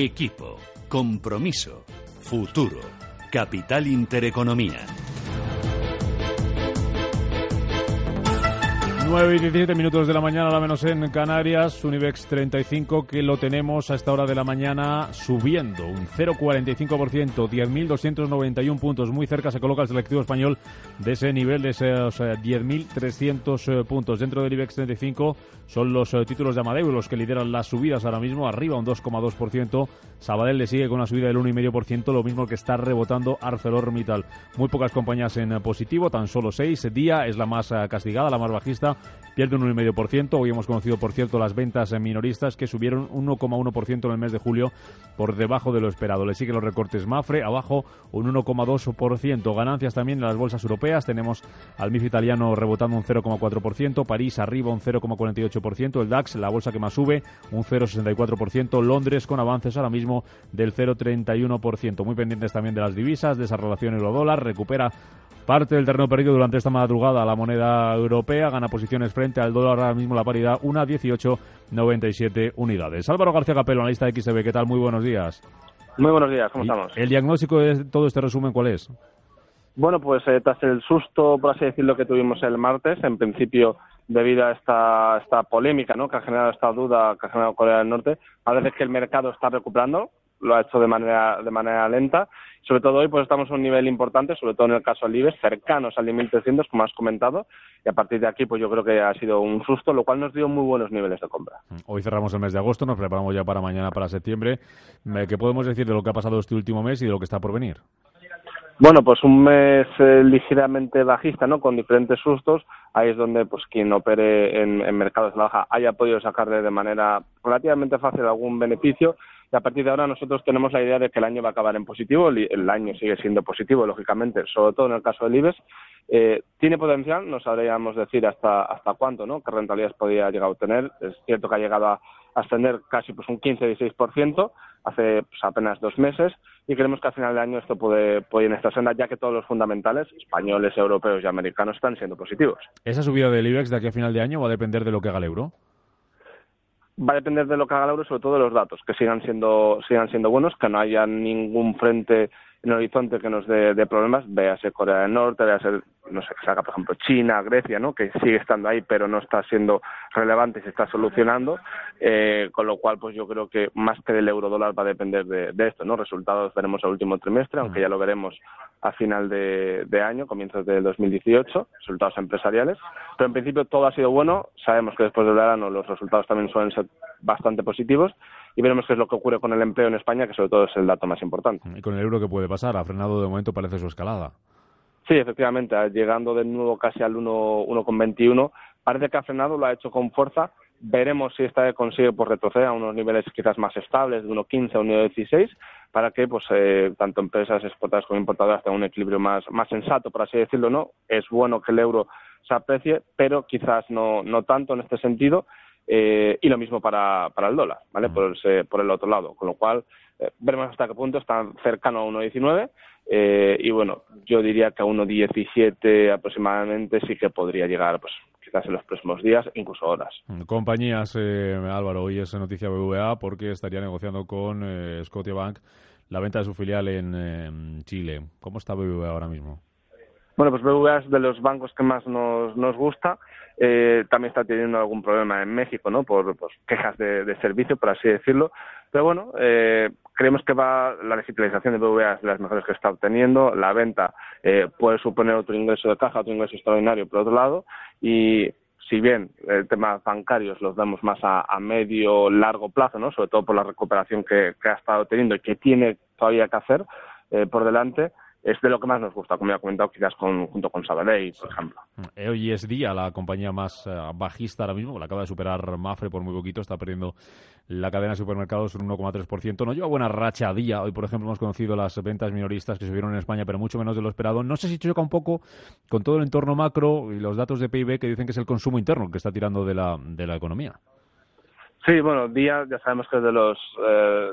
Equipo, compromiso, futuro, capital intereconomía. 9 y 17 minutos de la mañana, la menos en Canarias, Unibex 35, que lo tenemos a esta hora de la mañana subiendo un 0,45%, 10.291 puntos. Muy cerca se coloca el selectivo español de ese nivel, de esos 10.300 eh, puntos. Dentro del IBEX 35 son los eh, títulos de Amadeu los que lideran las subidas ahora mismo, arriba un 2,2%. Sabadell le sigue con una subida del 1,5%, lo mismo que está rebotando ArcelorMittal. Muy pocas compañías en positivo, tan solo 6. Día es la más eh, castigada, la más bajista pierde un 1,5%. Hoy hemos conocido, por cierto, las ventas minoristas que subieron 1,1% en el mes de julio por debajo de lo esperado. Le siguen los recortes Mafre, abajo un 1,2%. Ganancias también en las bolsas europeas. Tenemos al MIF italiano rebotando un 0,4%, París arriba un 0,48%, el DAX, la bolsa que más sube, un 0,64%, Londres con avances ahora mismo del 0,31%. Muy pendientes también de las divisas, de esa relación euro-dólar, recupera parte del terreno perdido durante esta madrugada. La moneda europea gana posiciones frente al dólar ahora mismo la paridad, una 18,97 unidades. Álvaro García Capelo, analista de XTB, ¿qué tal? Muy buenos días. Muy buenos días, ¿cómo estamos? ¿El diagnóstico de todo este resumen cuál es? Bueno, pues eh, tras el susto, por así decirlo, que tuvimos el martes, en principio debido a esta, esta polémica ¿no? que ha generado esta duda que ha generado Corea del Norte, parece que el mercado está recuperando, lo ha hecho de manera, de manera lenta. Sobre todo hoy pues estamos a un nivel importante, sobre todo en el caso del IBEX, cercanos al 1.300, como has comentado, y a partir de aquí pues yo creo que ha sido un susto, lo cual nos dio muy buenos niveles de compra. Hoy cerramos el mes de agosto, nos preparamos ya para mañana, para septiembre. ¿Qué podemos decir de lo que ha pasado este último mes y de lo que está por venir? Bueno, pues un mes eh, ligeramente bajista, ¿no? Con diferentes sustos. Ahí es donde, pues, quien opere en, en mercados de la baja haya podido sacarle de manera relativamente fácil algún beneficio y a partir de ahora nosotros tenemos la idea de que el año va a acabar en positivo, el, año sigue siendo positivo, lógicamente, sobre todo en el caso del IBEX. Eh, tiene potencial, no sabríamos decir hasta, hasta cuánto, ¿no? qué rentabilidades podría llegar a obtener. Es cierto que ha llegado a ascender casi pues un 15-16% hace pues, apenas dos meses y creemos que al final del año esto puede, puede ir en esta senda ya que todos los fundamentales españoles, europeos y americanos están siendo positivos. ¿Esa subida del IBEX de aquí a final de año va a depender de lo que haga el euro? Va a depender de lo que haga el euro, sobre todo de los datos, que sigan siendo, sigan siendo buenos, que no haya ningún frente en el horizonte que nos dé, de problemas, véase Corea del Norte, véase, no sé, que salga, por ejemplo, China, Grecia, ¿no? que sigue estando ahí, pero no está siendo relevante y se está solucionando, eh, con lo cual, pues yo creo que más que del euro dólar va a depender de, esto, ¿no? Resultados veremos el último trimestre, aunque ya lo veremos a final de, año, comienzos de 2018, resultados empresariales, pero en principio todo ha sido bueno, sabemos que después del verano los resultados también suelen ser bastante positivos, y veremos qué es lo que ocurre con el empleo en España, que sobre todo es el dato más importante. ¿Y con el euro qué puede pasar? Ha frenado de momento, parece su escalada. Sí, efectivamente, llegando de nuevo casi al 1,21, parece que ha frenado, lo ha hecho con fuerza. Veremos si esta vez consigue pues, retroceder a unos niveles quizás más estables, de 1,15 a 1,16, para que pues eh, tanto empresas exportadoras como importadoras tengan un equilibrio más, más sensato, por así decirlo. no Es bueno que el euro se aprecie, pero quizás no, no tanto en este sentido eh, y lo mismo para, para el dólar, ¿vale? Por, por el otro lado, con lo cual eh, veremos hasta qué punto están cercano a 1,19 eh, y bueno, yo diría que a 1,17 aproximadamente sí que podría llegar, pues quizás en los próximos días, incluso horas. Compañías, eh, Álvaro, hoy es noticia BVA porque estaría negociando con eh, Scotiabank la venta de su filial en Chile. ¿Cómo está BVA ahora mismo? Bueno, pues BBVA es de los bancos que más nos, nos gusta. Eh, también está teniendo algún problema en México, ¿no? Por pues, quejas de, servicio, por así decirlo. Pero bueno, eh, creemos que va la digitalización de BBVA es de las mejores que está obteniendo. La venta eh, puede suponer otro ingreso de caja, otro ingreso extraordinario por otro lado. Y si bien el tema bancarios los damos más a, a medio largo plazo, ¿no? Sobre todo por la recuperación que, que ha estado teniendo y que tiene todavía que hacer eh, por delante es de lo que más nos gusta, como ya he comentado, quizás con, junto con Sabadell, por ejemplo. Eh, hoy es día la compañía más eh, bajista ahora mismo, la acaba de superar Mafre por muy poquito, está perdiendo la cadena de supermercados un 1,3%. No lleva buena racha a día. Hoy, por ejemplo, hemos conocido las ventas minoristas que subieron en España, pero mucho menos de lo esperado. No sé si choca un poco con todo el entorno macro y los datos de PIB que dicen que es el consumo interno el que está tirando de la, de la economía. Sí, bueno, día ya sabemos que es de los eh,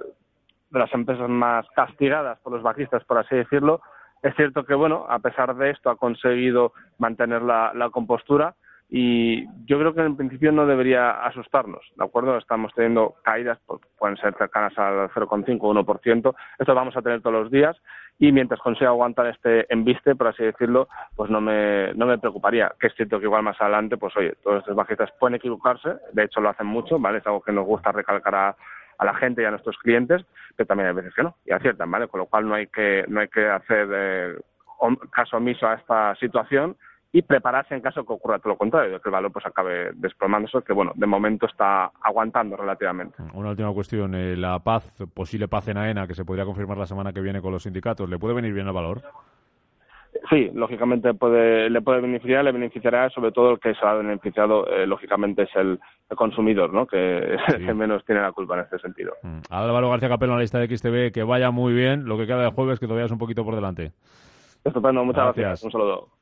de las empresas más castigadas por los bajistas, por así decirlo. Es cierto que, bueno, a pesar de esto ha conseguido mantener la, compostura. y yo creo que en principio no debería asustarnos, ¿de acuerdo? Estamos teniendo caídas, pues, pueden ser cercanas al 0,5 o 1%, esto vamos a tener todos los días y mientras consiga aguantar este embiste, por así decirlo, pues no me, no me preocuparía, que es cierto que igual más adelante, pues oye, todos estos bajistas pueden equivocarse, de hecho lo hacen mucho, ¿vale? Es algo que nos gusta recalcar a, a la gente y a nuestros clientes, pero también hay veces que no, y aciertan, ¿vale? Con lo cual no hay que, no hay que hacer eh, caso omiso a esta situación y prepararse en caso que ocurra todo lo contrario, de que el valor pues acabe desplomándose, que bueno, de momento está aguantando relativamente. Una última cuestión, eh, la paz, posible paz en AENA, que se podría confirmar la semana que viene con los sindicatos, ¿le puede venir bien el valor? Sí, lógicamente puede, le puede beneficiar, le beneficiará sobre todo el que se ha beneficiado, eh, lógicamente es el, consumidor, ¿no? Que el que menos tiene la culpa en este sentido. Mm. Álvaro García Capel, lista de XTV, que vaya muy bien, lo que queda de jueves, que todavía es un poquito por delante. Estupendo, muchas gracias. Un saludo.